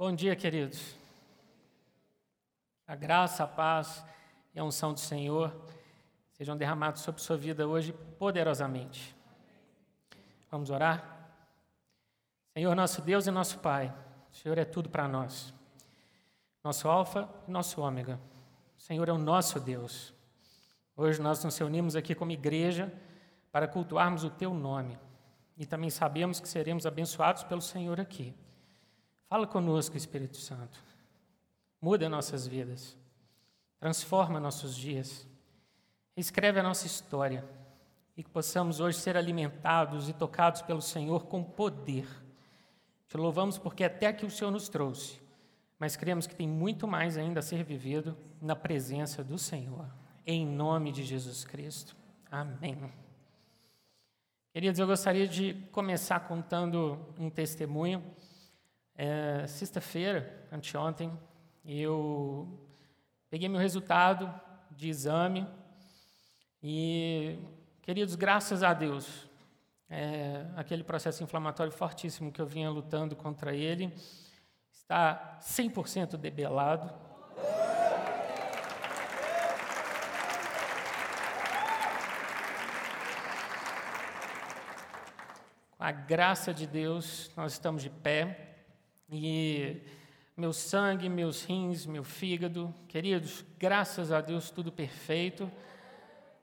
Bom dia, queridos. A graça, a paz e a unção do Senhor sejam derramados sobre sua vida hoje poderosamente. Vamos orar? Senhor, nosso Deus e nosso Pai, o Senhor é tudo para nós. Nosso Alfa e nosso Ômega. O Senhor é o nosso Deus. Hoje nós nos reunimos aqui como igreja para cultuarmos o Teu nome. E também sabemos que seremos abençoados pelo Senhor aqui. Fala conosco, Espírito Santo. Muda nossas vidas. Transforma nossos dias. Escreve a nossa história. E que possamos hoje ser alimentados e tocados pelo Senhor com poder. Te louvamos porque até aqui o Senhor nos trouxe. Mas cremos que tem muito mais ainda a ser vivido na presença do Senhor. Em nome de Jesus Cristo. Amém. Queridos, eu gostaria de começar contando um testemunho. É, Sexta-feira, anteontem, eu peguei meu resultado de exame e, queridos, graças a Deus, é, aquele processo inflamatório fortíssimo que eu vinha lutando contra ele está 100% debelado. Com a graça de Deus, nós estamos de pé. E meu sangue, meus rins, meu fígado, queridos, graças a Deus tudo perfeito.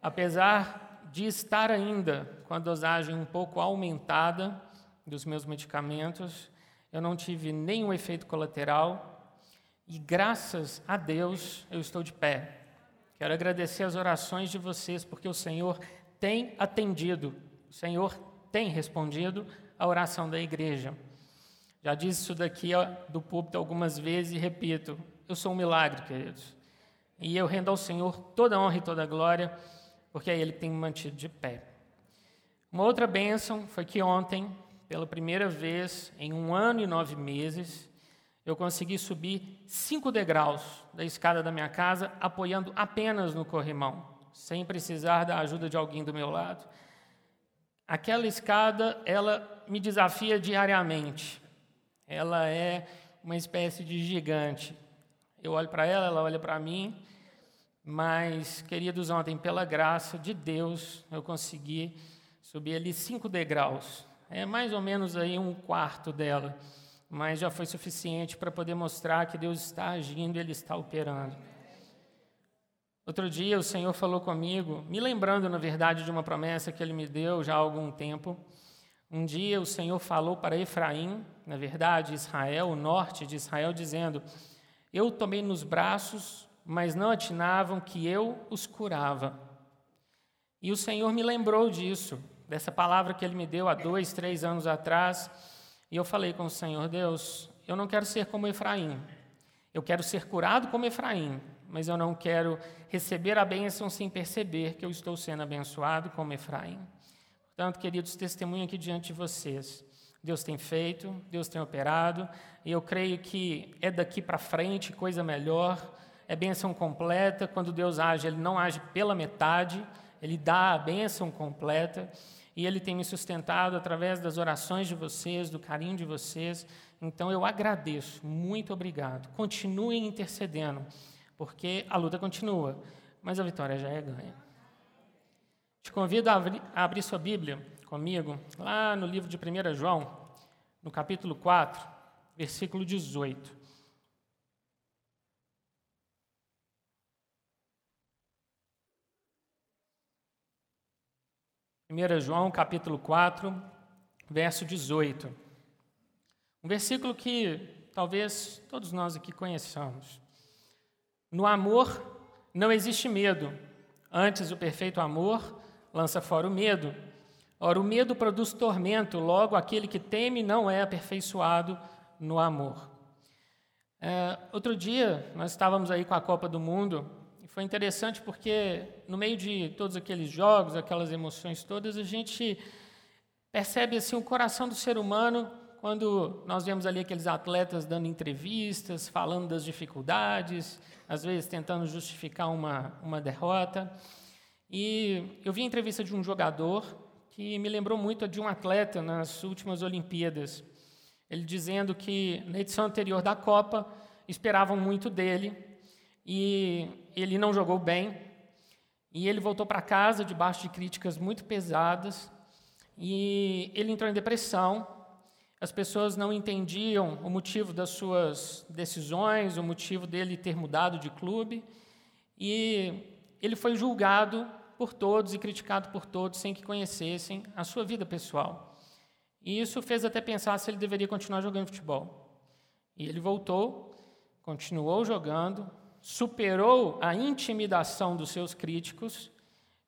Apesar de estar ainda com a dosagem um pouco aumentada dos meus medicamentos, eu não tive nenhum efeito colateral e graças a Deus eu estou de pé. Quero agradecer as orações de vocês porque o Senhor tem atendido, o Senhor tem respondido à oração da igreja. Já disse isso daqui do púlpito algumas vezes e repito: eu sou um milagre, queridos. E eu rendo ao Senhor toda a honra e toda a glória, porque é Ele que tem me mantido de pé. Uma outra bênção foi que ontem, pela primeira vez em um ano e nove meses, eu consegui subir cinco degraus da escada da minha casa, apoiando apenas no corrimão, sem precisar da ajuda de alguém do meu lado. Aquela escada, ela me desafia diariamente. Ela é uma espécie de gigante. Eu olho para ela, ela olha para mim, mas, queridos, ontem, pela graça de Deus, eu consegui subir ali cinco degraus. É mais ou menos aí um quarto dela, mas já foi suficiente para poder mostrar que Deus está agindo, Ele está operando. Outro dia o Senhor falou comigo, me lembrando, na verdade, de uma promessa que Ele me deu já há algum tempo. Um dia o Senhor falou para Efraim, na verdade, Israel, o norte de Israel, dizendo: Eu tomei nos braços, mas não atinavam que eu os curava. E o Senhor me lembrou disso, dessa palavra que ele me deu há dois, três anos atrás. E eu falei com o Senhor: Deus, eu não quero ser como Efraim. Eu quero ser curado como Efraim, mas eu não quero receber a bênção sem perceber que eu estou sendo abençoado como Efraim. Portanto, queridos, testemunho aqui diante de vocês. Deus tem feito, Deus tem operado, e eu creio que é daqui para frente coisa melhor, é bênção completa. Quando Deus age, Ele não age pela metade, Ele dá a bênção completa, e Ele tem me sustentado através das orações de vocês, do carinho de vocês. Então eu agradeço, muito obrigado. Continuem intercedendo, porque a luta continua, mas a vitória já é ganha. Te convido a abrir, sua Bíblia comigo, lá no livro de 1 João, no capítulo 4, versículo 18. Primeira João, capítulo 4, verso 18. Um versículo que talvez todos nós aqui conheçamos. No amor não existe medo, antes o perfeito amor lança fora o medo. Ora, o medo produz tormento, logo aquele que teme não é aperfeiçoado no amor. É, outro dia, nós estávamos aí com a Copa do Mundo, e foi interessante porque, no meio de todos aqueles jogos, aquelas emoções todas, a gente percebe assim o coração do ser humano quando nós vemos ali aqueles atletas dando entrevistas, falando das dificuldades, às vezes tentando justificar uma, uma derrota. E eu vi a entrevista de um jogador que me lembrou muito de um atleta nas últimas Olimpíadas. Ele dizendo que na edição anterior da Copa esperavam muito dele e ele não jogou bem. E ele voltou para casa debaixo de críticas muito pesadas e ele entrou em depressão. As pessoas não entendiam o motivo das suas decisões, o motivo dele ter mudado de clube. E ele foi julgado por todos e criticado por todos sem que conhecessem a sua vida pessoal. E isso fez até pensar se ele deveria continuar jogando futebol. E ele voltou, continuou jogando, superou a intimidação dos seus críticos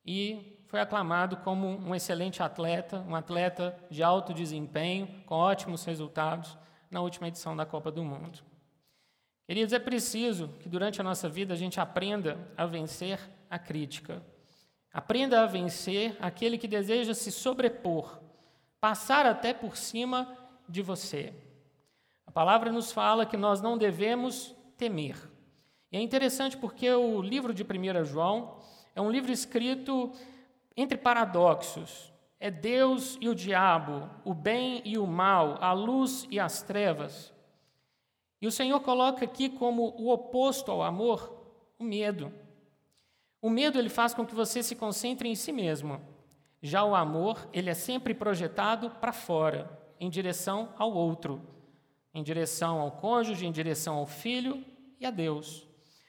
e foi aclamado como um excelente atleta, um atleta de alto desempenho, com ótimos resultados na última edição da Copa do Mundo. Queridos, é preciso que durante a nossa vida a gente aprenda a vencer a crítica. Aprenda a vencer aquele que deseja se sobrepor, passar até por cima de você. A palavra nos fala que nós não devemos temer. E é interessante porque o livro de 1 João é um livro escrito entre paradoxos. É Deus e o diabo, o bem e o mal, a luz e as trevas. E o Senhor coloca aqui como o oposto ao amor o medo. O medo ele faz com que você se concentre em si mesmo. Já o amor, ele é sempre projetado para fora, em direção ao outro, em direção ao cônjuge, em direção ao filho e a Deus.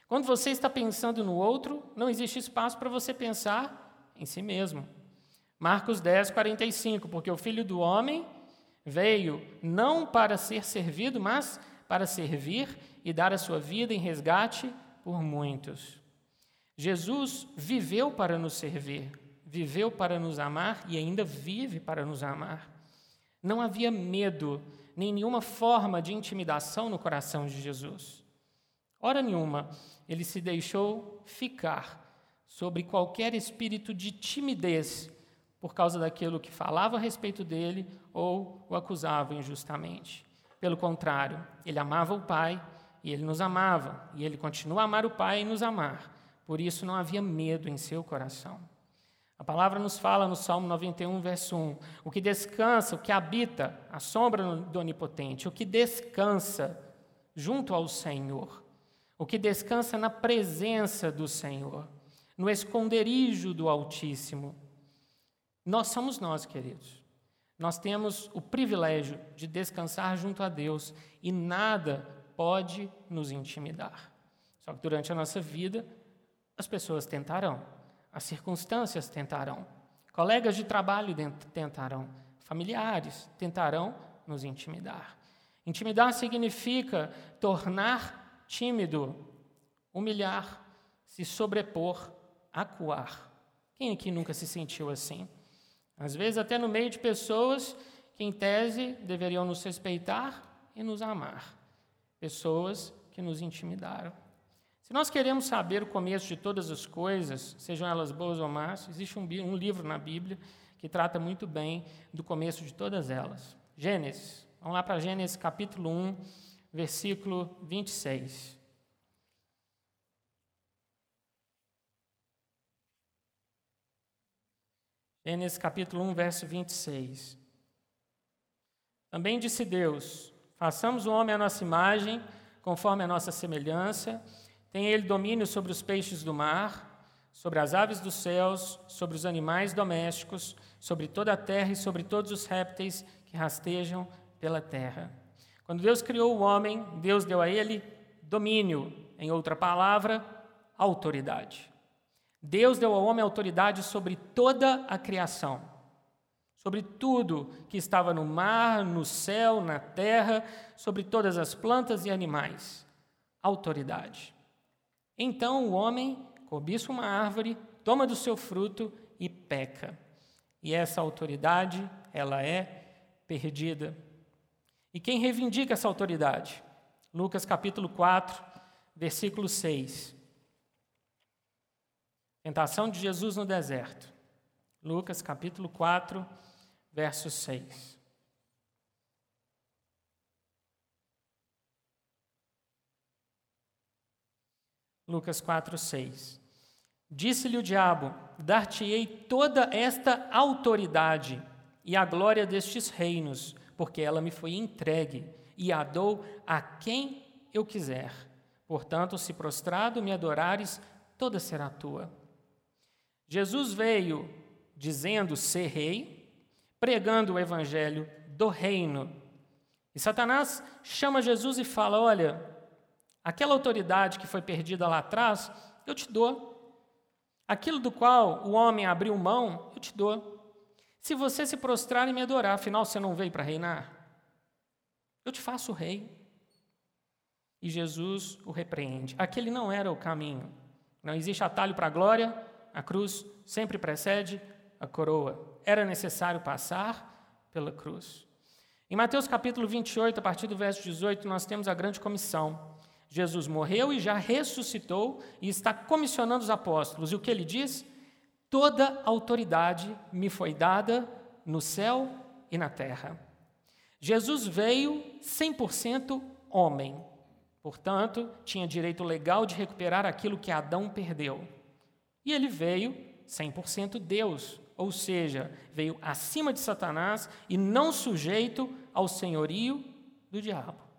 Quando você está pensando no outro, não existe espaço para você pensar em si mesmo. Marcos 10, 45, porque o filho do homem veio não para ser servido, mas para servir e dar a sua vida em resgate por muitos. Jesus viveu para nos servir, viveu para nos amar e ainda vive para nos amar. Não havia medo, nem nenhuma forma de intimidação no coração de Jesus. Hora nenhuma, ele se deixou ficar sobre qualquer espírito de timidez por causa daquilo que falava a respeito dele ou o acusava injustamente. Pelo contrário, ele amava o Pai e ele nos amava, e ele continua a amar o Pai e nos amar. Por isso não havia medo em seu coração. A palavra nos fala no Salmo 91, verso 1: o que descansa, o que habita a sombra do Onipotente, o que descansa junto ao Senhor, o que descansa na presença do Senhor, no esconderijo do Altíssimo. Nós somos nós, queridos. Nós temos o privilégio de descansar junto a Deus e nada pode nos intimidar. Só que durante a nossa vida, as pessoas tentarão, as circunstâncias tentarão, colegas de trabalho tentarão, familiares tentarão nos intimidar. Intimidar significa tornar tímido, humilhar, se sobrepor, acuar. Quem aqui nunca se sentiu assim? Às vezes, até no meio de pessoas que, em tese, deveriam nos respeitar e nos amar. Pessoas que nos intimidaram. Se nós queremos saber o começo de todas as coisas, sejam elas boas ou más, existe um, um livro na Bíblia que trata muito bem do começo de todas elas. Gênesis. Vamos lá para Gênesis capítulo 1, versículo 26. Gênesis capítulo 1, verso 26. Também disse Deus: Façamos o homem à nossa imagem, conforme a nossa semelhança. Tem ele domínio sobre os peixes do mar, sobre as aves dos céus, sobre os animais domésticos, sobre toda a terra e sobre todos os répteis que rastejam pela terra. Quando Deus criou o homem, Deus deu a ele domínio, em outra palavra, autoridade. Deus deu ao homem autoridade sobre toda a criação, sobre tudo que estava no mar, no céu, na terra, sobre todas as plantas e animais. Autoridade. Então o homem cobiça uma árvore, toma do seu fruto e peca. E essa autoridade, ela é perdida. E quem reivindica essa autoridade? Lucas capítulo 4, versículo 6. Tentação de Jesus no deserto. Lucas capítulo 4, verso 6. Lucas 4, 6. Disse-lhe o diabo: Dar-te-ei toda esta autoridade e a glória destes reinos, porque ela me foi entregue e a dou a quem eu quiser. Portanto, se prostrado me adorares, toda será tua. Jesus veio dizendo ser rei, pregando o evangelho do reino. E Satanás chama Jesus e fala: Olha, aquela autoridade que foi perdida lá atrás, eu te dou. Aquilo do qual o homem abriu mão, eu te dou. Se você se prostrar e me adorar, afinal você não veio para reinar? Eu te faço rei. E Jesus o repreende. Aquele não era o caminho. Não existe atalho para a glória, a cruz sempre precede a coroa. Era necessário passar pela cruz. Em Mateus capítulo 28, a partir do verso 18, nós temos a grande comissão. Jesus morreu e já ressuscitou e está comissionando os apóstolos. E o que ele diz? Toda autoridade me foi dada no céu e na terra. Jesus veio 100% homem, portanto, tinha direito legal de recuperar aquilo que Adão perdeu. E ele veio 100% Deus, ou seja, veio acima de Satanás e não sujeito ao senhorio do diabo.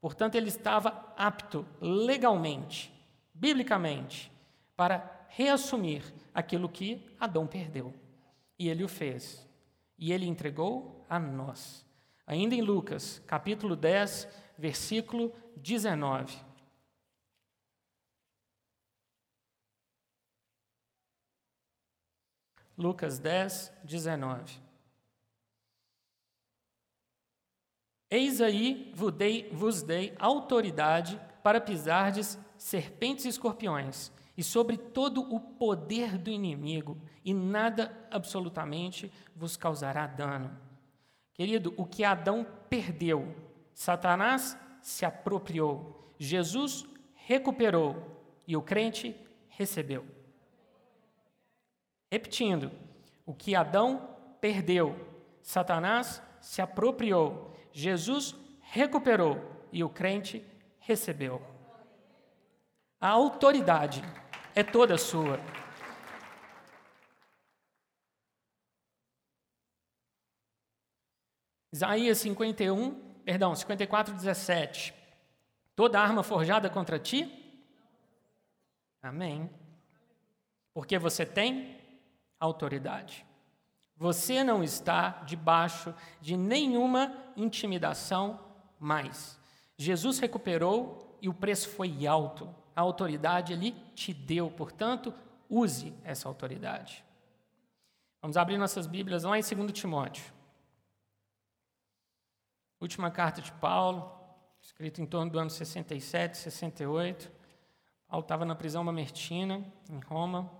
Portanto, ele estava apto legalmente, biblicamente, para reassumir aquilo que Adão perdeu. E ele o fez. E ele entregou a nós. Ainda em Lucas, capítulo 10, versículo 19. Lucas 10, 19. Eis aí vos dei, vos dei autoridade para pisardes serpentes e escorpiões, e sobre todo o poder do inimigo, e nada absolutamente vos causará dano. Querido, o que Adão perdeu, Satanás se apropriou, Jesus recuperou e o crente recebeu. Repetindo, o que Adão perdeu, Satanás se apropriou, Jesus recuperou e o crente recebeu. A autoridade é toda sua. Isaías 51, perdão, 54, 17. Toda arma forjada contra ti? Amém. Porque você tem autoridade. Você não está debaixo de nenhuma intimidação mais. Jesus recuperou e o preço foi alto. A autoridade ele te deu, portanto, use essa autoridade. Vamos abrir nossas Bíblias lá em 2 Timóteo. Última carta de Paulo, escrita em torno do ano 67, 68. Paulo estava na prisão mamertina, em Roma.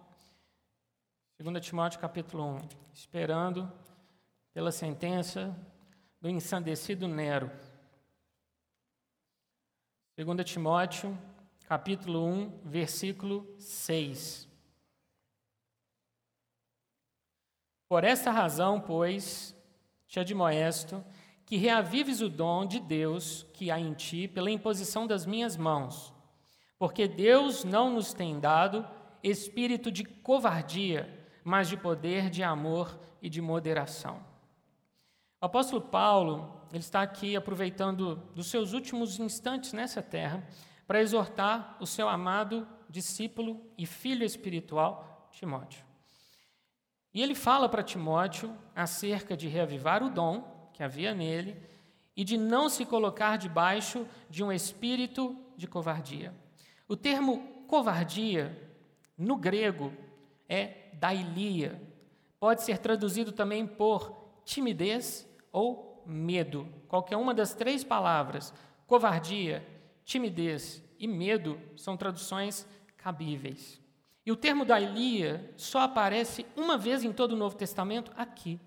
2 Timóteo capítulo 1, esperando pela sentença do ensandecido Nero. 2 Timóteo capítulo 1, versículo 6. Por esta razão, pois, te admoesto que reavives o dom de Deus que há em ti pela imposição das minhas mãos. Porque Deus não nos tem dado espírito de covardia, mas de poder, de amor e de moderação. O apóstolo Paulo, ele está aqui aproveitando dos seus últimos instantes nessa terra para exortar o seu amado discípulo e filho espiritual, Timóteo. E ele fala para Timóteo acerca de reavivar o dom que havia nele e de não se colocar debaixo de um espírito de covardia. O termo covardia, no grego, é dailia. Pode ser traduzido também por timidez ou medo. Qualquer uma das três palavras, covardia, timidez e medo, são traduções cabíveis. E o termo dailia só aparece uma vez em todo o Novo Testamento aqui.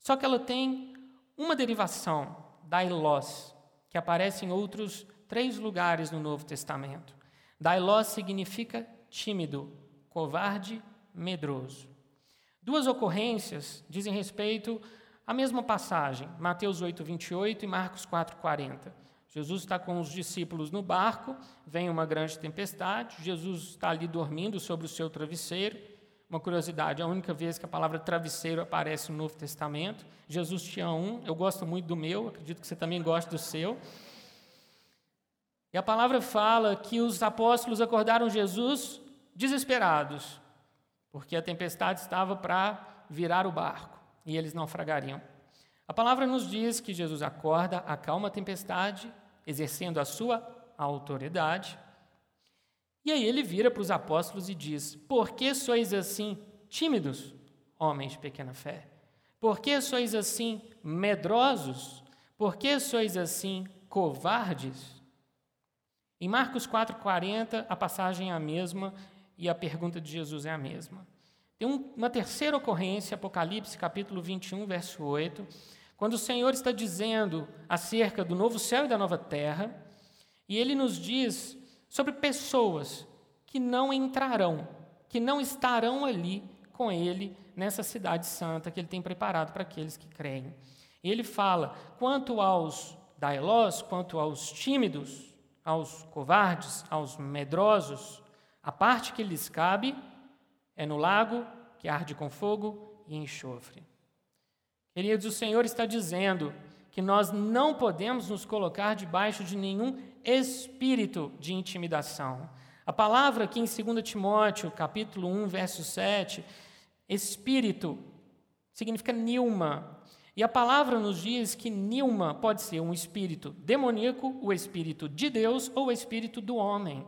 Só que ela tem uma derivação, dailos, que aparece em outros três lugares no Novo Testamento. Dailos significa tímido, covarde, medroso. Duas ocorrências dizem respeito à mesma passagem, Mateus 8, 28 e Marcos 4, 40. Jesus está com os discípulos no barco, vem uma grande tempestade, Jesus está ali dormindo sobre o seu travesseiro, Uma curiosidade, a única vez que a palavra travesseiro aparece no Novo Testamento. Jesus tinha um, eu gosto muito do meu, acredito que você também gosta do seu. E a palavra fala que os apóstolos acordaram Jesus desesperados, porque a tempestade estava para virar o barco e eles naufragariam. A palavra nos diz que Jesus acorda, acalma a tempestade, exercendo a sua autoridade. E aí ele vira para os apóstolos e diz: Por que sois assim tímidos, homens de pequena fé? Por que sois assim medrosos? Por que sois assim covardes? Em Marcos 4,40, a passagem é a mesma e a pergunta de Jesus é a mesma. Tem uma terceira ocorrência, Apocalipse capítulo 21, verso 8, quando o Senhor está dizendo acerca do novo céu e da nova terra, e ele nos diz sobre pessoas que não entrarão, que não estarão ali com ele nessa cidade santa que ele tem preparado para aqueles que creem. E ele fala: quanto aos dailós, quanto aos tímidos, aos covardes, aos medrosos, a parte que lhes cabe é no lago que arde com fogo e enxofre. Queridos, o Senhor está dizendo que nós não podemos nos colocar debaixo de nenhum espírito de intimidação. A palavra aqui em 2 Timóteo, capítulo 1, verso 7, espírito significa nilma. E a palavra nos diz que nilma pode ser um espírito demoníaco, o espírito de Deus ou o espírito do homem.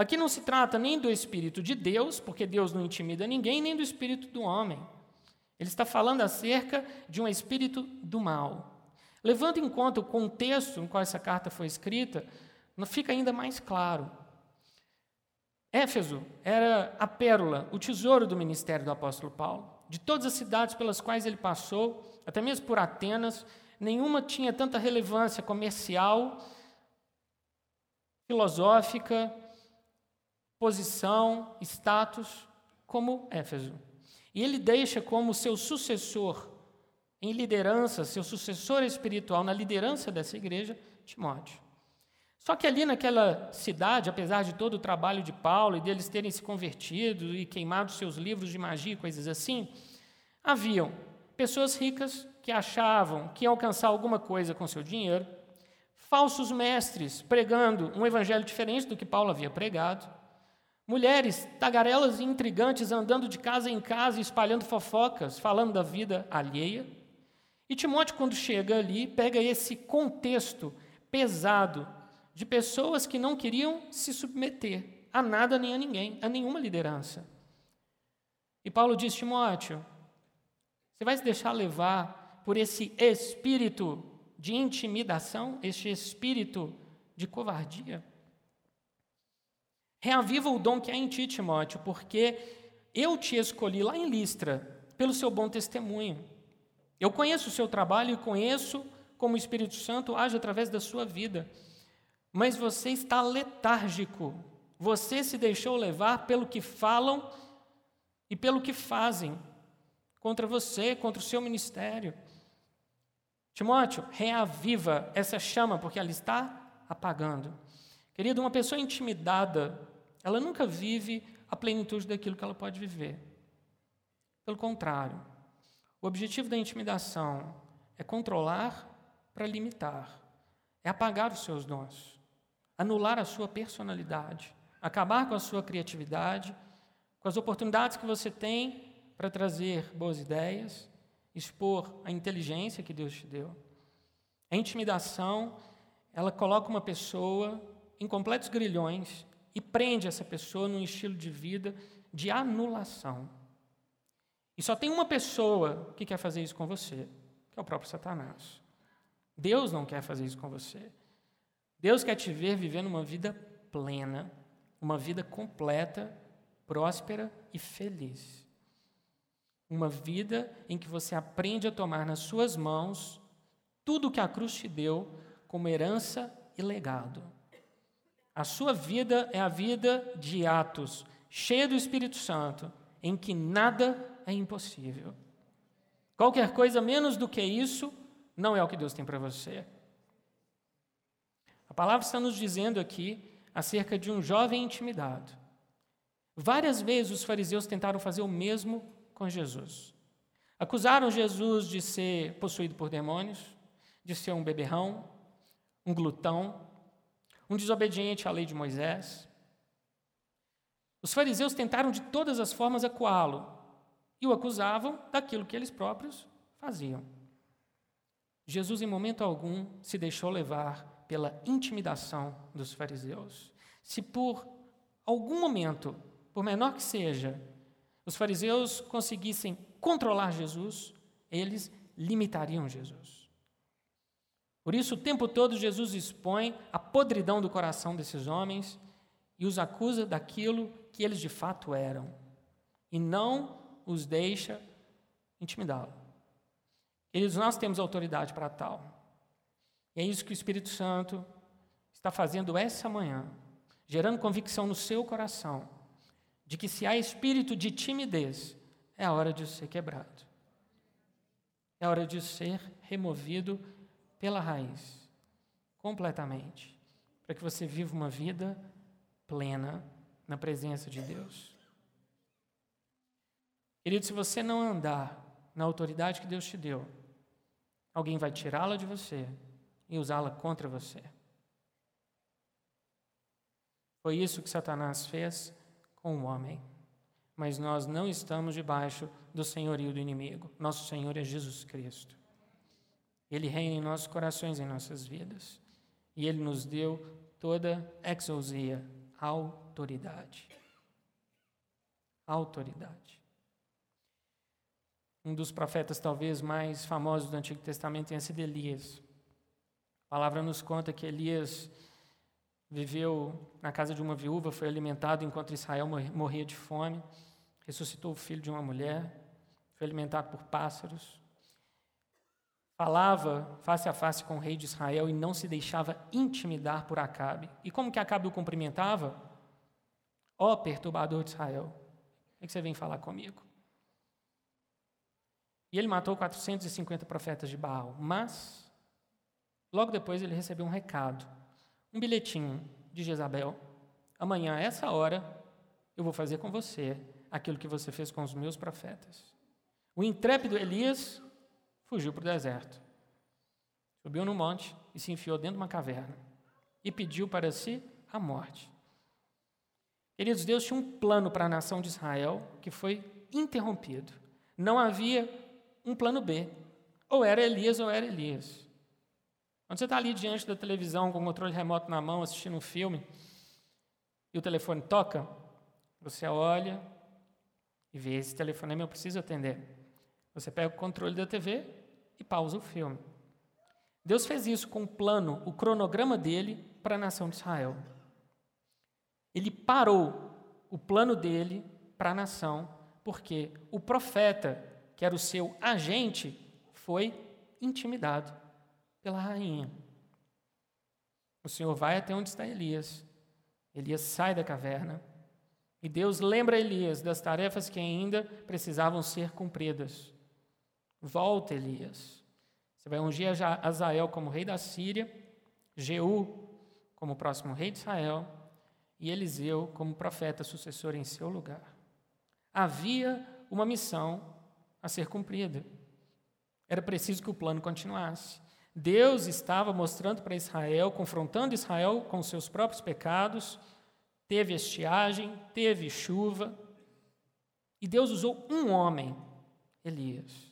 Aqui não se trata nem do Espírito de Deus, porque Deus não intimida ninguém, nem do Espírito do homem. Ele está falando acerca de um espírito do mal. Levando em conta o contexto em qual essa carta foi escrita, fica ainda mais claro. Éfeso era a pérola, o tesouro do ministério do apóstolo Paulo. De todas as cidades pelas quais ele passou, até mesmo por Atenas, nenhuma tinha tanta relevância comercial, filosófica, posição, status, como Éfeso. E ele deixa como seu sucessor em liderança, seu sucessor espiritual na liderança dessa igreja, Timóteo. Só que ali naquela cidade, apesar de todo o trabalho de Paulo e deles terem se convertido e queimado seus livros de magia e coisas assim, haviam pessoas ricas que achavam que iam alcançar alguma coisa com seu dinheiro, falsos mestres pregando um evangelho diferente do que Paulo havia pregado, Mulheres tagarelas e intrigantes andando de casa em casa, espalhando fofocas, falando da vida alheia. E Timóteo, quando chega ali, pega esse contexto pesado de pessoas que não queriam se submeter a nada nem a ninguém, a nenhuma liderança. E Paulo diz: Timóteo, você vai se deixar levar por esse espírito de intimidação, este espírito de covardia? Reaviva o dom que há em ti, Timóteo, porque eu te escolhi lá em Listra pelo seu bom testemunho. Eu conheço o seu trabalho e conheço como o Espírito Santo age através da sua vida. Mas você está letárgico. Você se deixou levar pelo que falam e pelo que fazem contra você, contra o seu ministério. Timóteo, reaviva essa chama, porque ela está apagando. Querido, uma pessoa intimidada ela nunca vive a plenitude daquilo que ela pode viver. Pelo contrário, o objetivo da intimidação é controlar para limitar, é apagar os seus dons, anular a sua personalidade, acabar com a sua criatividade, com as oportunidades que você tem para trazer boas ideias, expor a inteligência que Deus te deu. A intimidação, ela coloca uma pessoa em completos grilhões e prende essa pessoa num estilo de vida de anulação. E só tem uma pessoa que quer fazer isso com você, que é o próprio Satanás. Deus não quer fazer isso com você. Deus quer te ver vivendo uma vida plena, uma vida completa, próspera e feliz. Uma vida em que você aprende a tomar nas suas mãos tudo o que a cruz te deu como herança e legado. A sua vida é a vida de atos, cheia do Espírito Santo, em que nada é impossível. Qualquer coisa menos do que isso não é o que Deus tem para você. A palavra está nos dizendo aqui acerca de um jovem intimidado. Várias vezes os fariseus tentaram fazer o mesmo com Jesus. Acusaram Jesus de ser possuído por demônios, de ser um beberrão, um glutão, um desobediente à lei de Moisés. Os fariseus tentaram de todas as formas acuá-lo e o acusavam daquilo que eles próprios faziam. Jesus, em momento algum, se deixou levar pela intimidação dos fariseus. Se por algum momento, por menor que seja, os fariseus conseguissem controlar Jesus, eles limitariam Jesus. Por isso, o tempo todo, Jesus expõe a podridão do coração desses homens e os acusa daquilo que eles de fato eram, e não os deixa intimidá-lo. Eles, nós temos autoridade para tal. E é isso que o Espírito Santo está fazendo essa manhã, gerando convicção no seu coração de que se há espírito de timidez, é a hora de ser quebrado. É a hora de ser removido pela raiz, completamente, para que você viva uma vida plena na presença de Deus. Querido, se você não andar na autoridade que Deus te deu, alguém vai tirá-la de você e usá-la contra você. Foi isso que Satanás fez com o homem. Mas nós não estamos debaixo do senhorio do inimigo. Nosso Senhor é Jesus Cristo. Ele reina em nossos corações, em nossas vidas. E Ele nos deu toda exousia, autoridade. Autoridade. Um dos profetas talvez mais famosos do Antigo Testamento tenha sido Elias. A palavra nos conta que Elias viveu na casa de uma viúva, foi alimentado enquanto Israel morria de fome, ressuscitou o filho de uma mulher, foi alimentado por pássaros, falava face a face com o rei de Israel e não se deixava intimidar por Acabe. E como que Acabe o cumprimentava? Ó oh, perturbador de Israel, o que você vem falar comigo? E ele matou 450 profetas de Baal, mas logo depois ele recebeu um recado um bilhetinho de Jezabel. Amanhã, a essa hora, eu vou fazer com você aquilo que você fez com os meus profetas. O intrépido Elias fugiu para o deserto. Subiu no monte e se enfiou dentro de uma caverna. E pediu para si a morte. Queridos, Deus tinha um plano para a nação de Israel que foi interrompido. Não havia um plano B. Ou era Elias ou era Elias. Quando você está ali diante da televisão com o controle remoto na mão, assistindo um filme, e o telefone toca, você olha e vê esse telefonema, eu preciso atender. Você pega o controle da TV e pausa o filme. Deus fez isso com o plano, o cronograma dele para a nação de Israel. Ele parou o plano dele para a nação, porque o profeta, que era o seu agente, foi intimidado pela rainha. O Senhor vai até onde está Elias. Elias sai da caverna. E Deus lembra Elias das tarefas que ainda precisavam ser cumpridas. Volta, Elias. Você vai ungir Azael como rei da Síria, Jeú como próximo rei de Israel e Eliseu como profeta sucessor em seu lugar. Havia uma missão a ser cumprida. Era preciso que o plano continuasse. Deus estava mostrando para Israel, confrontando Israel com seus próprios pecados, teve estiagem, teve chuva, e Deus usou um homem, Elias.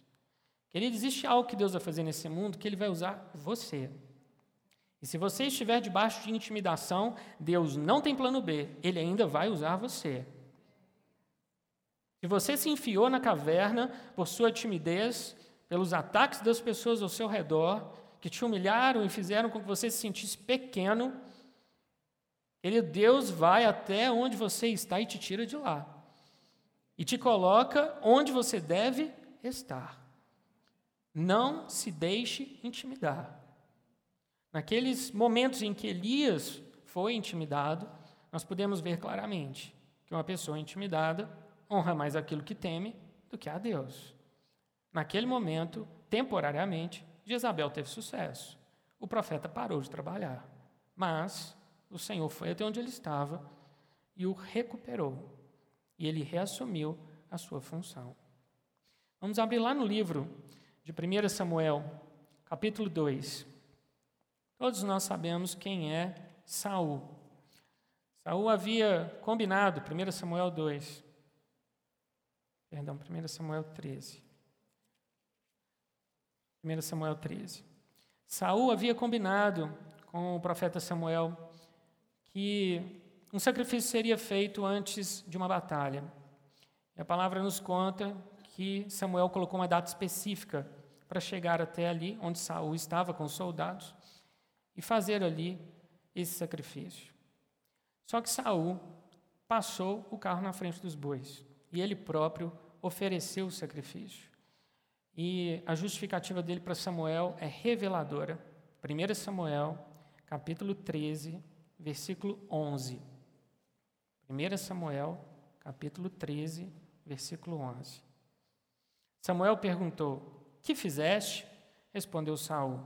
Querido, existe algo que Deus vai fazer nesse mundo que Ele vai usar você. E se você estiver debaixo de intimidação, Deus não tem plano B, Ele ainda vai usar você. Se você se enfiou na caverna por sua timidez, pelos ataques das pessoas ao seu redor, que te humilharam e fizeram com que você se sentisse pequeno, ele, Deus vai até onde você está e te tira de lá. E te coloca onde você deve estar. Não se deixe intimidar. Naqueles momentos em que Elias foi intimidado, nós podemos ver claramente que uma pessoa intimidada honra mais aquilo que teme do que a Deus. Naquele momento, temporariamente, Jezabel teve sucesso. O profeta parou de trabalhar. Mas o Senhor foi até onde ele estava e o recuperou. e ele reassumiu a sua função. Vamos abrir lá no livro de 1 Samuel, capítulo 2. Todos nós sabemos quem é Saul. Saul havia combinado, 1 Samuel 2, perdão, 1 Samuel 13. 1 Samuel 13. Saul havia combinado com o profeta Samuel que um sacrifício seria feito antes de uma batalha. E a palavra nos conta que Samuel colocou uma data específica para chegar até ali onde Saul estava com os soldados e fazer ali esse sacrifício. Só que Saul passou o carro na frente dos bois e ele próprio ofereceu o sacrifício. E a justificativa dele para Samuel é reveladora. 1 Samuel, capítulo 13, versículo 11. 1 Samuel, capítulo 13, versículo 11. Samuel perguntou: Que fizeste? Respondeu Saul: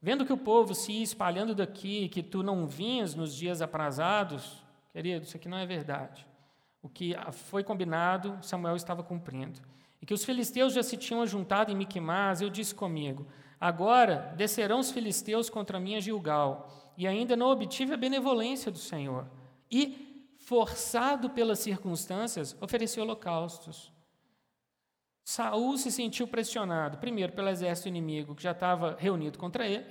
Vendo que o povo se ia espalhando daqui, que tu não vinhas nos dias aprazados, querido, isso aqui não é verdade. O que foi combinado, Samuel estava cumprindo e que os filisteus já se tinham juntado em Miquimás, eu disse comigo: Agora descerão os filisteus contra mim a Gilgal, e ainda não obtive a benevolência do Senhor. E, forçado pelas circunstâncias, ofereci holocaustos. Saul se sentiu pressionado, primeiro pelo exército inimigo que já estava reunido contra ele,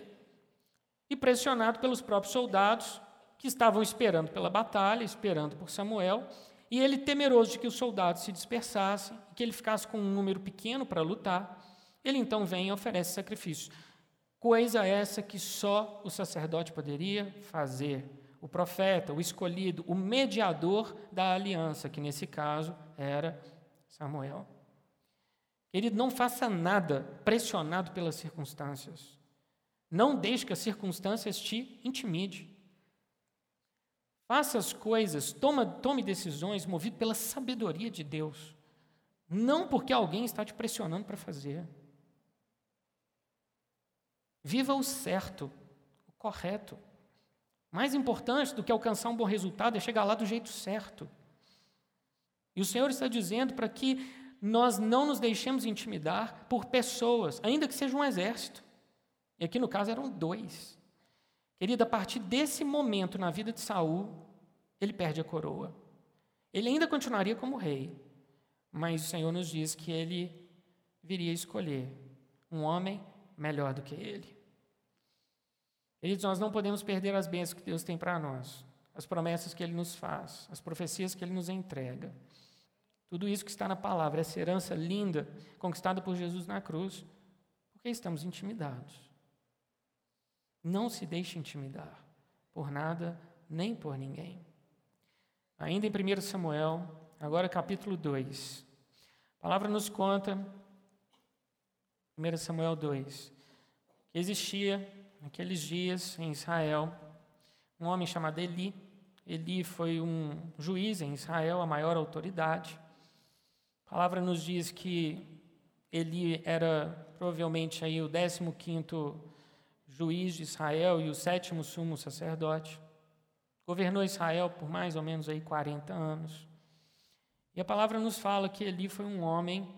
e pressionado pelos próprios soldados que estavam esperando pela batalha, esperando por Samuel, e ele, temeroso de que os soldados se dispersassem, que ele ficasse com um número pequeno para lutar, ele então vem e oferece sacrifício. Coisa essa que só o sacerdote poderia fazer. O profeta, o escolhido, o mediador da aliança, que nesse caso era Samuel. Ele não faça nada pressionado pelas circunstâncias. Não deixe que as circunstâncias te intimide. Faça as coisas, toma, tome decisões movido pela sabedoria de Deus, não porque alguém está te pressionando para fazer. Viva o certo, o correto. Mais importante do que alcançar um bom resultado é chegar lá do jeito certo. E o Senhor está dizendo para que nós não nos deixemos intimidar por pessoas, ainda que seja um exército. E aqui no caso eram dois. Querida, a partir desse momento na vida de Saul, ele perde a coroa. Ele ainda continuaria como rei, mas o Senhor nos diz que ele viria escolher um homem melhor do que ele. Queridos, nós não podemos perder as bênçãos que Deus tem para nós, as promessas que Ele nos faz, as profecias que Ele nos entrega. Tudo isso que está na palavra, essa herança linda conquistada por Jesus na cruz, porque estamos intimidados. Não se deixe intimidar por nada nem por ninguém. Ainda em 1 Samuel, agora capítulo 2. A palavra nos conta, 1 Samuel 2, que existia naqueles dias em Israel um homem chamado Eli. Eli foi um juiz em Israel, a maior autoridade. A palavra nos diz que Eli era provavelmente aí o 15 quinto juiz de Israel e o sétimo sumo sacerdote. Governou Israel por mais ou menos aí 40 anos. E a palavra nos fala que Eli foi um homem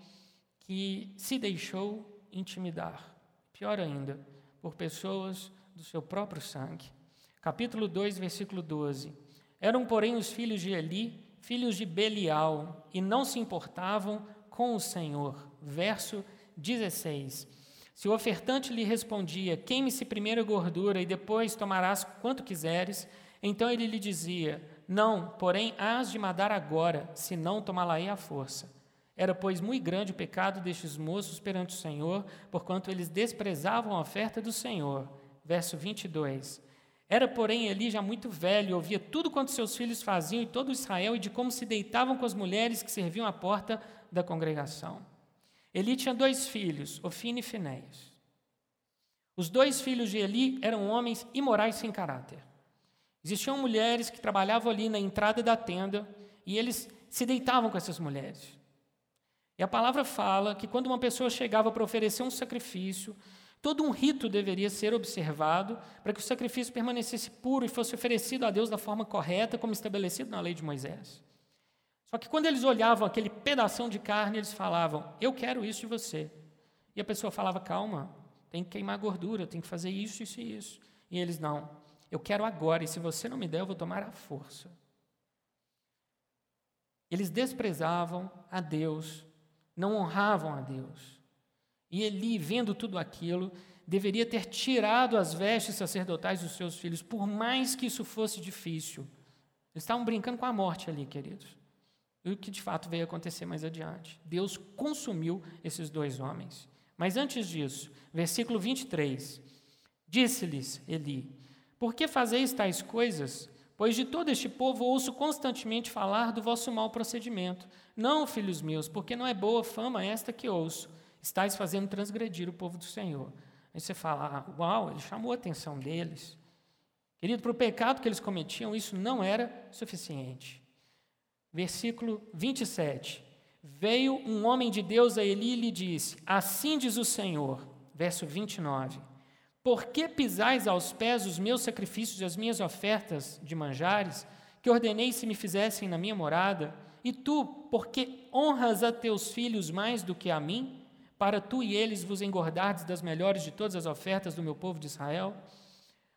que se deixou intimidar. Pior ainda, por pessoas do seu próprio sangue. Capítulo 2, versículo 12. Eram, porém, os filhos de Eli, filhos de Belial, e não se importavam com o Senhor. Verso 16. Se o ofertante lhe respondia: Queime-se primeiro a gordura e depois tomarás quanto quiseres, então ele lhe dizia: Não, porém hás de mandar agora, senão tomá-la-ei à força. Era, pois, muito grande o pecado destes moços perante o Senhor, porquanto eles desprezavam a oferta do Senhor. Verso 22. Era, porém, Eli já muito velho, ouvia tudo quanto seus filhos faziam e todo Israel, e de como se deitavam com as mulheres que serviam à porta da congregação. Eli tinha dois filhos, Ofine e Finéias. Os dois filhos de Eli eram homens imorais sem caráter. Existiam mulheres que trabalhavam ali na entrada da tenda e eles se deitavam com essas mulheres. E a palavra fala que quando uma pessoa chegava para oferecer um sacrifício, todo um rito deveria ser observado para que o sacrifício permanecesse puro e fosse oferecido a Deus da forma correta, como estabelecido na lei de Moisés. Só que quando eles olhavam aquele pedação de carne, eles falavam: Eu quero isso de você. E a pessoa falava: Calma, tem que queimar gordura, tem que fazer isso, isso e isso. E eles: Não, eu quero agora, e se você não me der, eu vou tomar a força. Eles desprezavam a Deus, não honravam a Deus. E Eli, vendo tudo aquilo, deveria ter tirado as vestes sacerdotais dos seus filhos, por mais que isso fosse difícil. Eles estavam brincando com a morte ali, queridos. E o que de fato veio acontecer mais adiante. Deus consumiu esses dois homens. Mas antes disso, versículo 23. Disse-lhes Eli: Por que fazeis tais coisas? Pois de todo este povo ouço constantemente falar do vosso mau procedimento. Não, filhos meus, porque não é boa fama esta que ouço. Estais fazendo transgredir o povo do Senhor. Aí você fala, ah, uau, ele chamou a atenção deles. Querido, para o pecado que eles cometiam, isso não era suficiente. Versículo 27. Veio um homem de Deus a Eli e lhe disse: Assim diz o Senhor. Verso 29. Por que pisais aos pés os meus sacrifícios e as minhas ofertas de manjares, que ordenei se me fizessem na minha morada? E tu, por que honras a teus filhos mais do que a mim, para tu e eles vos engordardes das melhores de todas as ofertas do meu povo de Israel?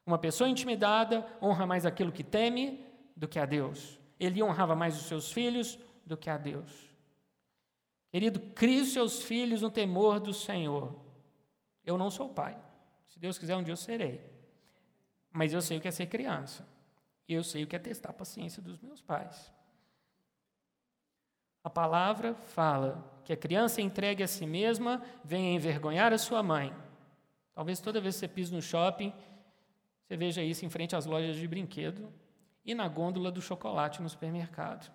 Uma pessoa intimidada honra mais aquilo que teme do que a Deus. Ele honrava mais os seus filhos do que a Deus. Querido, crie os seus filhos no temor do Senhor. Eu não sou pai. Se Deus quiser, um dia eu serei. Mas eu sei o que é ser criança. E eu sei o que é testar a paciência dos meus pais. A palavra fala que a criança entregue a si mesma venha envergonhar a sua mãe. Talvez toda vez que você pisa no shopping, você veja isso em frente às lojas de brinquedo e na gôndola do chocolate no supermercado.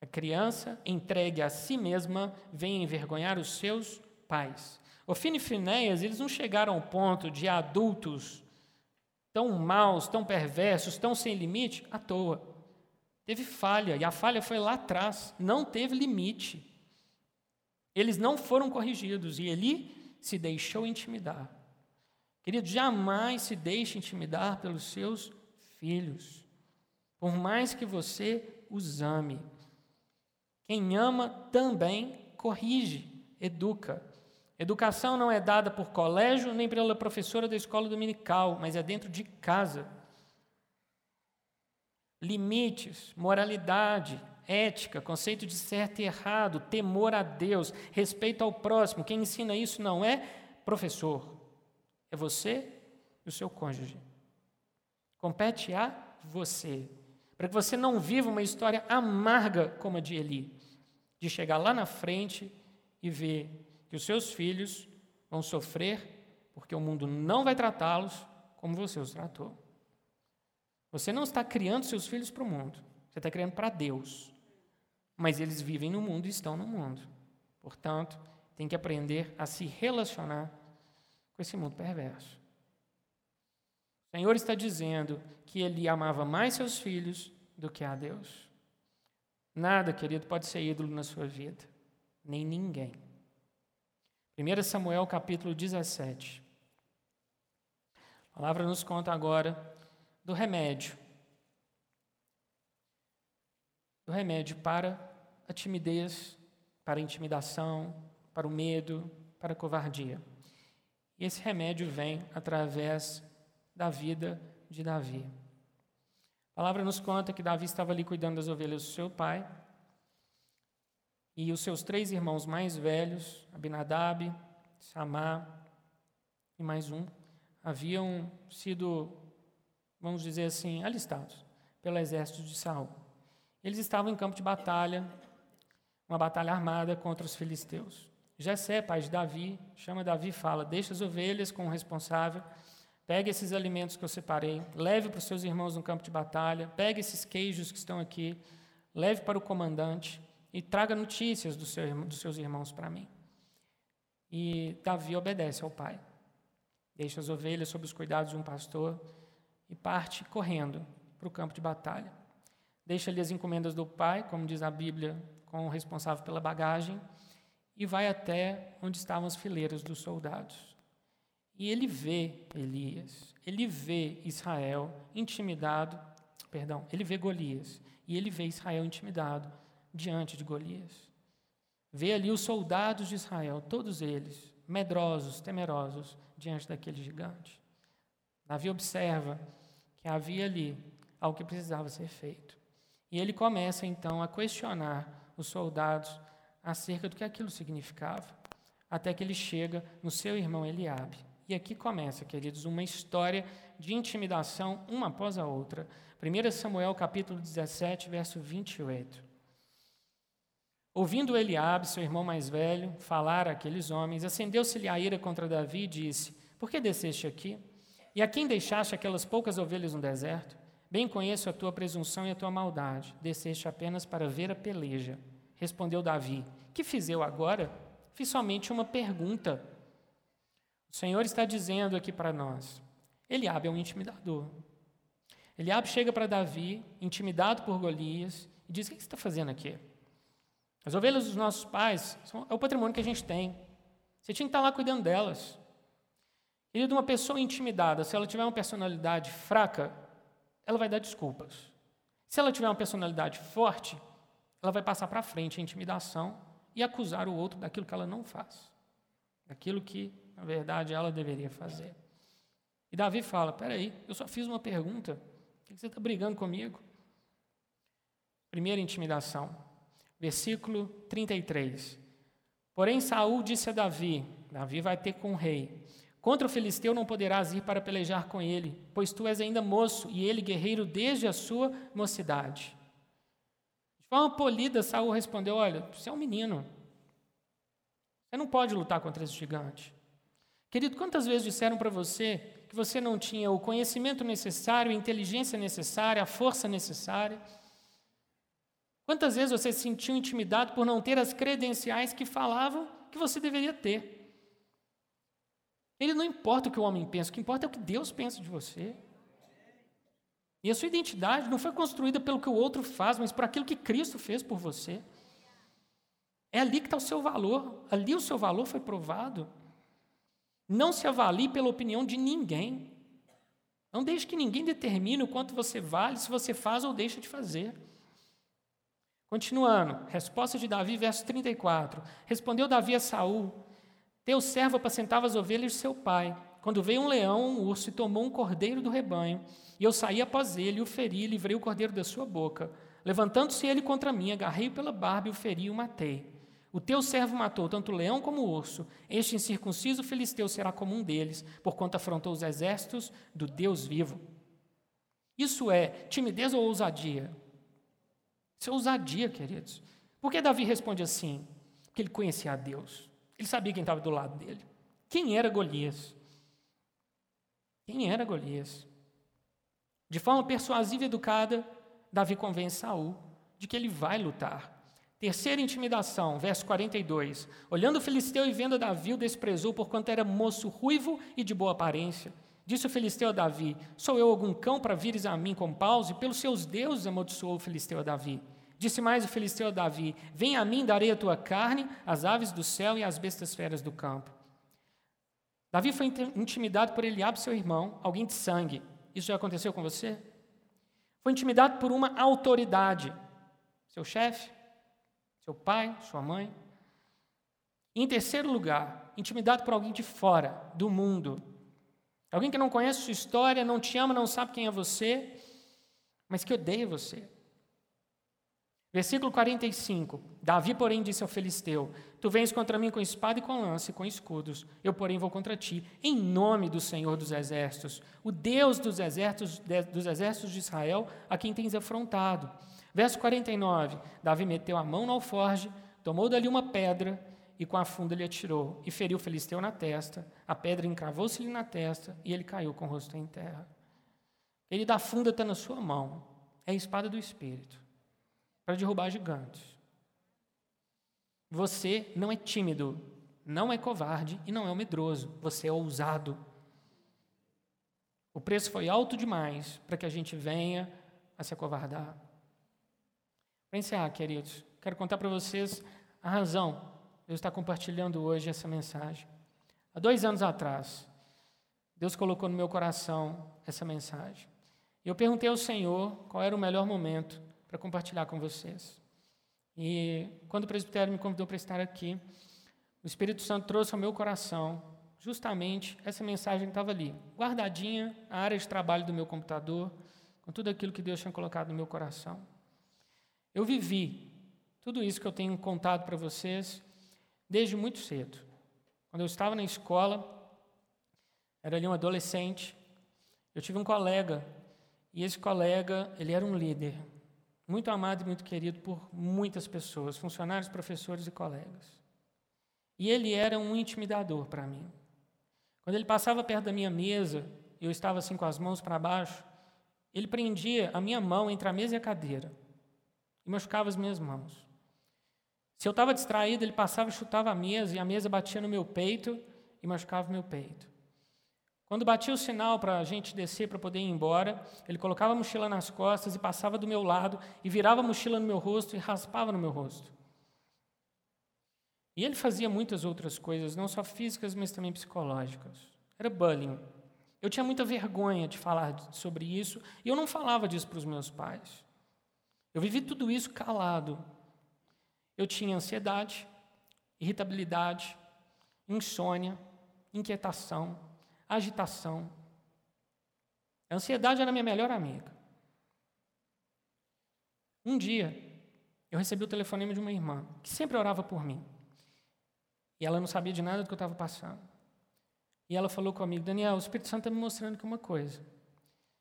A criança entregue a si mesma vem envergonhar os seus pais. Ofine e Finéias, eles não chegaram ao ponto de adultos tão maus, tão perversos, tão sem limite, à toa. Teve falha, e a falha foi lá atrás, não teve limite. Eles não foram corrigidos, e Eli se deixou intimidar. Querido, jamais se deixe intimidar pelos seus filhos, por mais que você os ame. Quem ama também corrige, educa. Educação não é dada por colégio nem pela professora da escola dominical, mas é dentro de casa. Limites, moralidade, ética, conceito de certo e errado, temor a Deus, respeito ao próximo. Quem ensina isso não é professor, é você e o seu cônjuge. Compete a você. Para que você não viva uma história amarga como a de Eli, de chegar lá na frente e ver que os seus filhos vão sofrer porque o mundo não vai tratá-los como você os tratou. Você não está criando seus filhos para o mundo, você está criando para Deus. Mas eles vivem no mundo e estão no mundo. Portanto, tem que aprender a se relacionar com esse mundo perverso. O Senhor está dizendo que ele amava mais seus filhos do que a Deus. Nada, querido, pode ser ídolo na sua vida, nem ninguém. 1 Samuel capítulo 17. A palavra nos conta agora do remédio. Do remédio para a timidez, para a intimidação, para o medo, para a covardia. E esse remédio vem através da vida de Davi. A palavra nos conta que Davi estava ali cuidando das ovelhas do seu pai, e os seus três irmãos mais velhos, Abinadab, Samá e mais um, haviam sido, vamos dizer assim, alistados pelo exército de Saul. Eles estavam em campo de batalha, uma batalha armada contra os filisteus. Jessé, pai de Davi, chama Davi e fala: Deixa as ovelhas com o responsável, pegue esses alimentos que eu separei, leve para os seus irmãos no campo de batalha, pegue esses queijos que estão aqui, leve para o comandante e traga notícias do seu, dos seus irmãos para mim. E Davi obedece ao pai. Deixa as ovelhas sob os cuidados de um pastor e parte correndo para o campo de batalha. Deixa ali as encomendas do pai, como diz a Bíblia, com o responsável pela bagagem, e vai até onde estavam as fileiras dos soldados. E ele vê Elias, ele vê Israel intimidado, perdão, ele vê Golias e ele vê Israel intimidado diante de Golias. Vê ali os soldados de Israel, todos eles, medrosos, temerosos, diante daquele gigante. Davi observa que havia ali algo que precisava ser feito. E ele começa então a questionar os soldados acerca do que aquilo significava, até que ele chega no seu irmão Eliabe. E aqui começa, queridos, uma história de intimidação uma após a outra. 1 Samuel capítulo 17, verso 28. Ouvindo Eliabe, seu irmão mais velho, falar àqueles homens, acendeu-se-lhe a ira contra Davi e disse: Por que desceste aqui? E a quem deixaste aquelas poucas ovelhas no deserto? Bem conheço a tua presunção e a tua maldade. Desceste apenas para ver a peleja. Respondeu Davi: Que fiz eu agora? Fiz somente uma pergunta. O Senhor está dizendo aqui para nós: Eliabe é um intimidador. Eliabe chega para Davi, intimidado por Golias, e diz: O que você está fazendo aqui? As ovelhas dos nossos pais são, é o patrimônio que a gente tem. Você tinha que estar lá cuidando delas. E de uma pessoa intimidada, se ela tiver uma personalidade fraca, ela vai dar desculpas. Se ela tiver uma personalidade forte, ela vai passar para frente a intimidação e acusar o outro daquilo que ela não faz, daquilo que, na verdade, ela deveria fazer. E Davi fala: peraí, eu só fiz uma pergunta, por que você está brigando comigo? Primeira intimidação, versículo 33. Porém, Saul disse a Davi: Davi vai ter com o rei. Contra o filisteu não poderás ir para pelejar com ele, pois tu és ainda moço e ele guerreiro desde a sua mocidade. De forma polida, Saul respondeu: Olha, você é um menino. Você não pode lutar contra esse gigante. Querido, quantas vezes disseram para você que você não tinha o conhecimento necessário, a inteligência necessária, a força necessária? Quantas vezes você se sentiu intimidado por não ter as credenciais que falavam que você deveria ter? Ele não importa o que o homem pensa, o que importa é o que Deus pensa de você. E a sua identidade não foi construída pelo que o outro faz, mas por aquilo que Cristo fez por você. É ali que está o seu valor, ali o seu valor foi provado. Não se avalie pela opinião de ninguém. Não deixe que ninguém determine o quanto você vale, se você faz ou deixa de fazer. Continuando, resposta de Davi, verso 34. Respondeu Davi a Saul: Teu servo apacentava as ovelhas de seu pai. Quando veio um leão um urso e tomou um cordeiro do rebanho, e eu saí após ele, o feri e livrei o cordeiro da sua boca. Levantando-se ele contra mim, agarrei-o pela barba e o feri e o matei. O teu servo matou tanto o leão como o urso. Este incircunciso filisteu será como um deles, porquanto afrontou os exércitos do Deus vivo. Isso é timidez ou ousadia? Isso é ousadia, queridos. Por que Davi responde assim? Porque ele conhecia a Deus. Ele sabia quem estava do lado dele. Quem era Golias? Quem era Golias? De forma persuasiva e educada, Davi convence Saul de que ele vai lutar. Terceira intimidação, verso 42. Olhando o filisteu e vendo Davi, o desprezou, porquanto era moço ruivo e de boa aparência. Disse o filisteu a Davi: Sou eu algum cão para vires a mim com paus? E pelos seus deuses amaldiçoou o filisteu a Davi. Disse mais o filisteu a Davi: Vem a mim, darei a tua carne, as aves do céu e as bestas feras do campo. Davi foi intimidado por Eliabe, seu irmão, alguém de sangue. Isso já aconteceu com você? Foi intimidado por uma autoridade, seu chefe, seu pai, sua mãe. E, em terceiro lugar, intimidado por alguém de fora, do mundo. Alguém que não conhece sua história, não te ama, não sabe quem é você, mas que odeia você. Versículo 45. Davi, porém, disse ao filisteu: Tu vens contra mim com espada e com lança e com escudos. Eu, porém, vou contra ti, em nome do Senhor dos exércitos, o Deus dos exércitos, dos exércitos de Israel, a quem tens afrontado. Verso 49. Davi meteu a mão no alforge, tomou dali uma pedra e com a funda lhe atirou, e feriu o filisteu na testa. A pedra encravou-se-lhe na testa e ele caiu com o rosto em terra. Ele da funda está na sua mão, é a espada do Espírito para derrubar gigantes. Você não é tímido, não é covarde e não é medroso, você é ousado. O preço foi alto demais para que a gente venha a se acovardar. Para encerrar, queridos, quero contar para vocês a razão de eu estar compartilhando hoje essa mensagem. Há dois anos atrás, Deus colocou no meu coração essa mensagem. Eu perguntei ao Senhor qual era o melhor momento para compartilhar com vocês. E quando o presbitério me convidou para estar aqui, o Espírito Santo trouxe ao meu coração justamente essa mensagem que estava ali, guardadinha na área de trabalho do meu computador, com tudo aquilo que Deus tinha colocado no meu coração. Eu vivi tudo isso que eu tenho contado para vocês desde muito cedo. Quando eu estava na escola, era ali um adolescente, eu tive um colega, e esse colega, ele era um líder, muito amado e muito querido por muitas pessoas, funcionários, professores e colegas. E ele era um intimidador para mim. Quando ele passava perto da minha mesa, eu estava assim com as mãos para baixo, ele prendia a minha mão entre a mesa e a cadeira e machucava as minhas mãos. Se eu estava distraído, ele passava e chutava a mesa, e a mesa batia no meu peito e machucava o meu peito. Quando batia o sinal para a gente descer para poder ir embora, ele colocava a mochila nas costas e passava do meu lado e virava a mochila no meu rosto e raspava no meu rosto. E ele fazia muitas outras coisas, não só físicas, mas também psicológicas. Era bullying. Eu tinha muita vergonha de falar sobre isso e eu não falava disso para os meus pais. Eu vivi tudo isso calado. Eu tinha ansiedade, irritabilidade, insônia, inquietação, agitação. A ansiedade era minha melhor amiga. Um dia, eu recebi o telefonema de uma irmã que sempre orava por mim. E ela não sabia de nada do que eu estava passando. E ela falou comigo: Daniel, o Espírito Santo está me mostrando que uma coisa.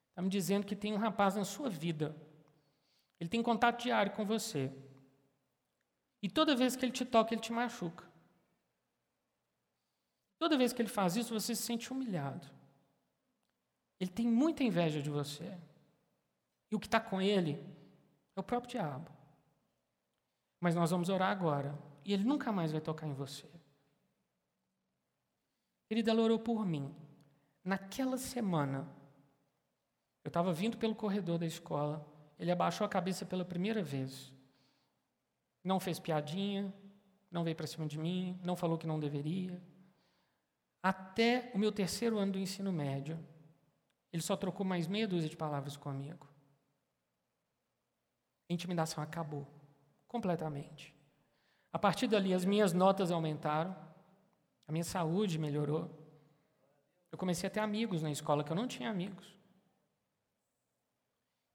Está me dizendo que tem um rapaz na sua vida. Ele tem contato diário com você. E toda vez que ele te toca, ele te machuca. Toda vez que ele faz isso, você se sente humilhado. Ele tem muita inveja de você. E o que está com ele é o próprio diabo. Mas nós vamos orar agora. E ele nunca mais vai tocar em você. Querida, ela orou por mim. Naquela semana, eu estava vindo pelo corredor da escola, ele abaixou a cabeça pela primeira vez. Não fez piadinha, não veio para cima de mim, não falou que não deveria. Até o meu terceiro ano do ensino médio, ele só trocou mais meia dúzia de palavras comigo. A intimidação acabou completamente. A partir dali, as minhas notas aumentaram, a minha saúde melhorou. Eu comecei a ter amigos na escola que eu não tinha amigos.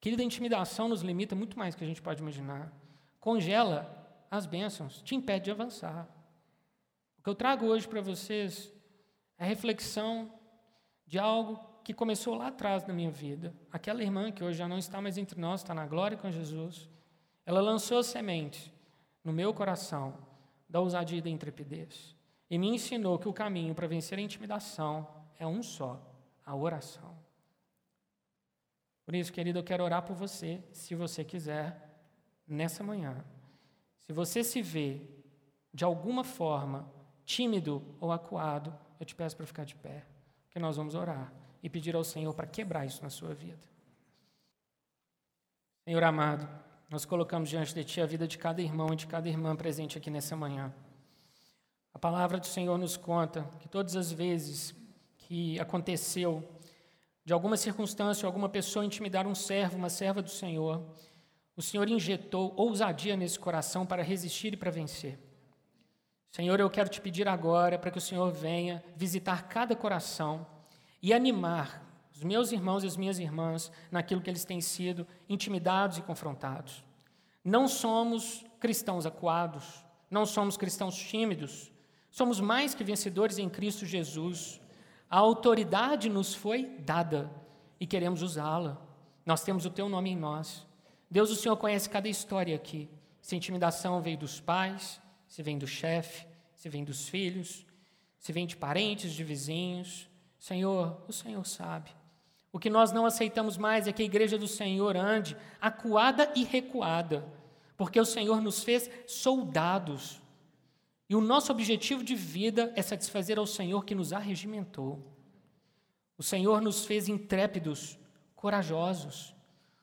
Querida, a intimidação nos limita muito mais do que a gente pode imaginar. Congela as bênçãos, te impede de avançar. O que eu trago hoje para vocês a reflexão de algo que começou lá atrás na minha vida. Aquela irmã que hoje já não está mais entre nós, está na glória com Jesus, ela lançou semente no meu coração da ousadia e da intrepidez e me ensinou que o caminho para vencer a intimidação é um só: a oração. Por isso, querido, eu quero orar por você, se você quiser, nessa manhã. Se você se vê de alguma forma tímido ou acuado, eu te peço para ficar de pé, que nós vamos orar e pedir ao Senhor para quebrar isso na sua vida. Senhor amado, nós colocamos diante de Ti a vida de cada irmão e de cada irmã presente aqui nessa manhã. A palavra do Senhor nos conta que todas as vezes que aconteceu de alguma circunstância, alguma pessoa intimidar um servo, uma serva do Senhor, o Senhor injetou ousadia nesse coração para resistir e para vencer. Senhor, eu quero te pedir agora para que o Senhor venha visitar cada coração e animar os meus irmãos e as minhas irmãs naquilo que eles têm sido intimidados e confrontados. Não somos cristãos acuados, não somos cristãos tímidos, Somos mais que vencedores em Cristo Jesus. A autoridade nos foi dada e queremos usá-la. Nós temos o teu nome em nós. Deus, o Senhor conhece cada história aqui. Se intimidação veio dos pais, se vem do chefe, se vem dos filhos, se vem de parentes, de vizinhos. Senhor, o Senhor sabe. O que nós não aceitamos mais é que a igreja do Senhor ande acuada e recuada, porque o Senhor nos fez soldados e o nosso objetivo de vida é satisfazer ao Senhor que nos arregimentou. O Senhor nos fez intrépidos, corajosos.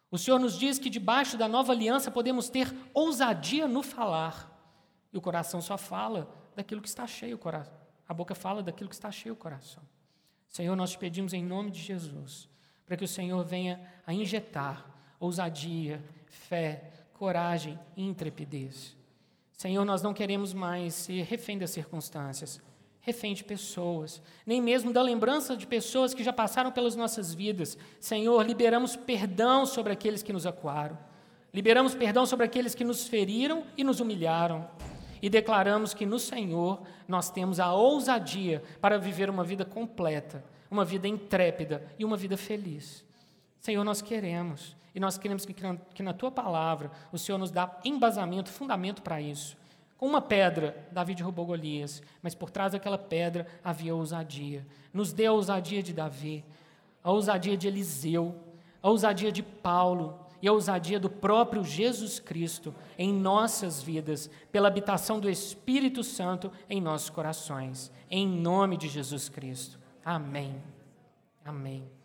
O Senhor nos diz que debaixo da nova aliança podemos ter ousadia no falar. E o coração só fala daquilo que está cheio o coração. A boca fala daquilo que está cheio o coração. Senhor, nós te pedimos em nome de Jesus para que o Senhor venha a injetar ousadia, fé, coragem e intrepidez. Senhor, nós não queremos mais ser refém das circunstâncias, refém de pessoas, nem mesmo da lembrança de pessoas que já passaram pelas nossas vidas. Senhor, liberamos perdão sobre aqueles que nos acuaram, liberamos perdão sobre aqueles que nos feriram e nos humilharam, e declaramos que no Senhor nós temos a ousadia para viver uma vida completa, uma vida intrépida e uma vida feliz. Senhor, nós queremos, e nós queremos que, que na tua palavra o Senhor nos dá embasamento, fundamento para isso. Com uma pedra, Davi derrubou Golias, mas por trás daquela pedra havia ousadia. Nos dê a ousadia de Davi, a ousadia de Eliseu, a ousadia de Paulo e a ousadia do próprio Jesus Cristo em nossas vidas, pela habitação do Espírito Santo em nossos corações. Em nome de Jesus Cristo. Amém. Amém.